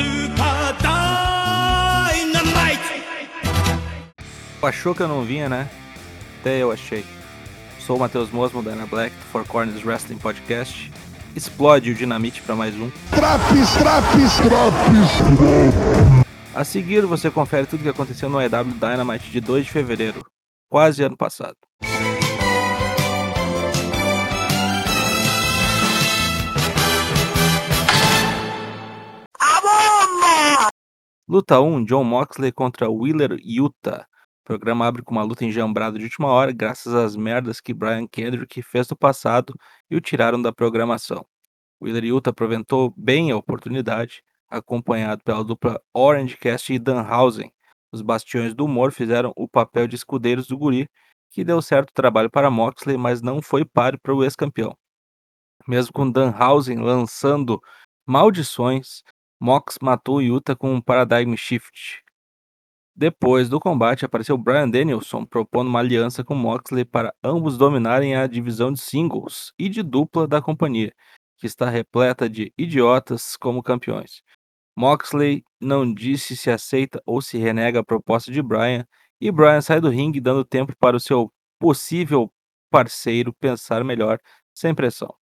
Super Dynamite! Achou que eu não vinha, né? Até eu achei. Sou o Matheus Mosmo da Ana Black, do Four Corners Wrestling Podcast. Explode o dinamite para mais um. Traps, traps, traps. A seguir, você confere tudo o que aconteceu no EW Dynamite de 2 de fevereiro, quase ano passado. Luta 1, John Moxley contra Wheeler Yuta. O programa abre com uma luta enjambrada de última hora, graças às merdas que Brian Kendrick fez no passado e o tiraram da programação. Wheeler Yuta aproveitou bem a oportunidade, acompanhado pela dupla Orange Cast e Danhausen. Os bastiões do humor fizeram o papel de escudeiros do guri, que deu certo trabalho para Moxley, mas não foi páreo para o ex-campeão. Mesmo com Danhausen lançando maldições, Mox matou Yuta com um Paradigm Shift. Depois do combate, apareceu Brian Danielson propondo uma aliança com Moxley para ambos dominarem a divisão de singles e de dupla da companhia, que está repleta de idiotas como campeões. Moxley não disse se aceita ou se renega a proposta de Brian, e Brian sai do ringue dando tempo para o seu possível parceiro pensar melhor, sem pressão.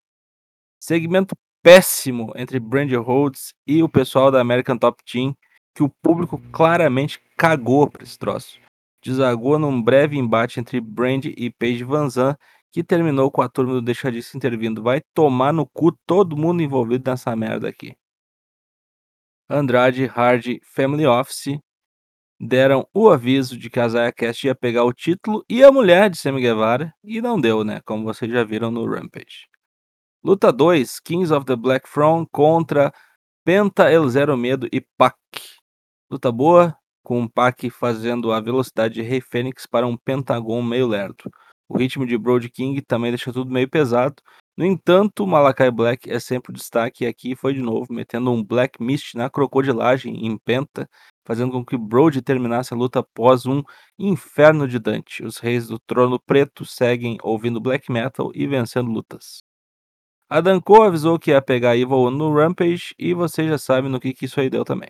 Segmento péssimo entre Brandy Rhodes e o pessoal da American Top Team, que o público claramente cagou para esse troço. Desagou num breve embate entre Brandy e Paige Van que terminou com a turma do Deixadiço intervindo. Vai tomar no cu todo mundo envolvido nessa merda aqui. Andrade, Hard, Family Office deram o aviso de que a Zaya Cast ia pegar o título e a mulher de Sammy Guevara, e não deu, né? Como vocês já viram no Rampage. Luta 2, Kings of the Black Throne contra Penta, El Zero Medo e Pac. Luta boa, com o Pac fazendo a velocidade de Rei Fênix para um Pentagon meio lerdo. O ritmo de Brody King também deixa tudo meio pesado. No entanto, Malakai Black é sempre o destaque e aqui foi de novo, metendo um Black Mist na crocodilagem em Penta, fazendo com que Brody terminasse a luta após um inferno de Dante. Os reis do trono preto seguem ouvindo black metal e vencendo lutas. A Danko avisou que ia pegar a Evil no Rampage e você já sabe no que, que isso aí deu também.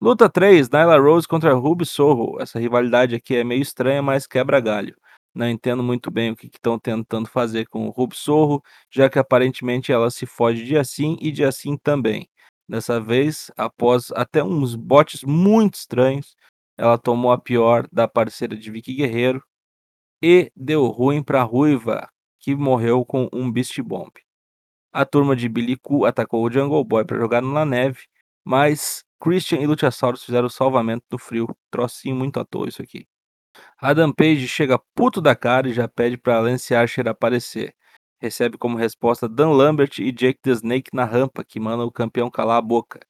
Luta 3, Nyla Rose contra Ruby Soho. Essa rivalidade aqui é meio estranha, mas quebra galho. Não entendo muito bem o que estão tentando fazer com Ruby Sorro, já que aparentemente ela se foge de assim e de assim também. Dessa vez, após até uns botes muito estranhos, ela tomou a pior da parceira de Vicky Guerreiro e deu ruim para Ruiva, que morreu com um Beast Bomb. A turma de Billy Ku atacou o Jungle Boy para jogar na neve, mas Christian e Luchasaurus fizeram o salvamento do frio. Trocinho muito à toa isso aqui. Adam Page chega puto da cara e já pede para Lance Archer aparecer. Recebe como resposta Dan Lambert e Jake the Snake na rampa, que manda o campeão calar a boca.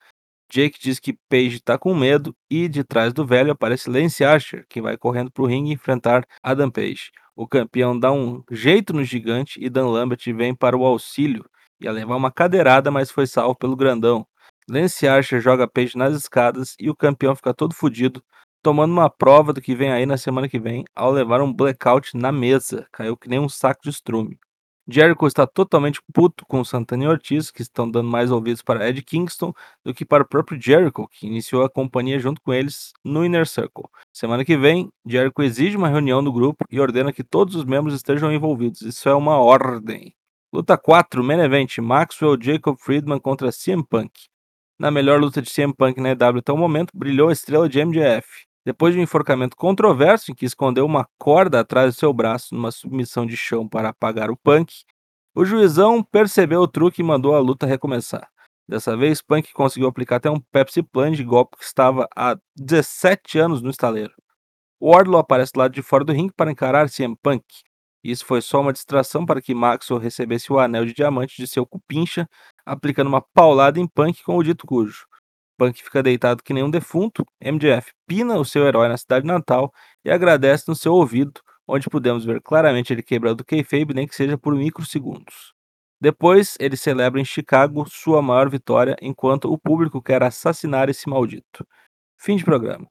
Jake diz que Page tá com medo e de trás do velho aparece Lance Archer, que vai correndo pro ringue enfrentar Adam Page. O campeão dá um jeito no gigante e Dan Lambert vem para o auxílio. Ia levar uma cadeirada, mas foi salvo pelo grandão. Lance Archer joga Page nas escadas e o campeão fica todo fudido, tomando uma prova do que vem aí na semana que vem, ao levar um blackout na mesa. Caiu que nem um saco de estrume. Jericho está totalmente puto com Santana e Ortiz, que estão dando mais ouvidos para Ed Kingston do que para o próprio Jericho, que iniciou a companhia junto com eles no Inner Circle. Semana que vem, Jericho exige uma reunião do grupo e ordena que todos os membros estejam envolvidos. Isso é uma ordem. Luta 4, Main Event, Maxwell Jacob Friedman contra CM Punk. Na melhor luta de CM Punk na EW até o momento, brilhou a estrela de MJF. Depois de um enforcamento controverso em que escondeu uma corda atrás do seu braço numa submissão de chão para apagar o Punk, o juizão percebeu o truque e mandou a luta recomeçar. Dessa vez, Punk conseguiu aplicar até um Pepsi Plunge, golpe que estava há 17 anos no estaleiro. Wardlow aparece do lado de fora do ringue para encarar CM Punk. Isso foi só uma distração para que Maxwell recebesse o anel de diamante de seu cupincha, aplicando uma paulada em Punk com o dito cujo. Punk fica deitado que nem um defunto, MJF pina o seu herói na cidade natal e agradece no seu ouvido, onde podemos ver claramente ele quebrando o kayfabe, nem que seja por microsegundos. Depois, ele celebra em Chicago sua maior vitória, enquanto o público quer assassinar esse maldito. Fim de programa.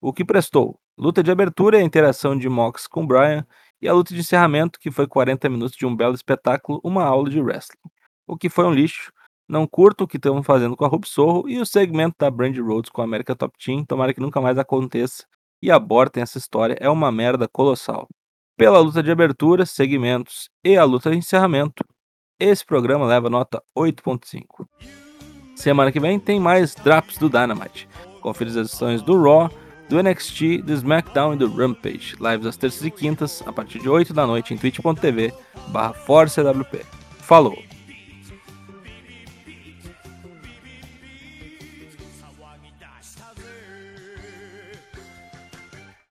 O que prestou? Luta de abertura e a interação de Mox com Brian, e a luta de encerramento, que foi 40 minutos de um belo espetáculo, uma aula de wrestling. O que foi um lixo, Não curto o que estão fazendo com a Ruby e o segmento da Brand Rhodes com a América Top Team. Tomara que nunca mais aconteça e abortem essa história. É uma merda colossal. Pela luta de abertura, segmentos e a luta de encerramento, esse programa leva nota 8.5. Semana que vem tem mais Drops do Dynamite. Confira as edições do Raw, do NXT, do SmackDown e do Rampage. Lives às terças e quintas, a partir de 8 da noite em twitch.tv barra ForceWP. Falou!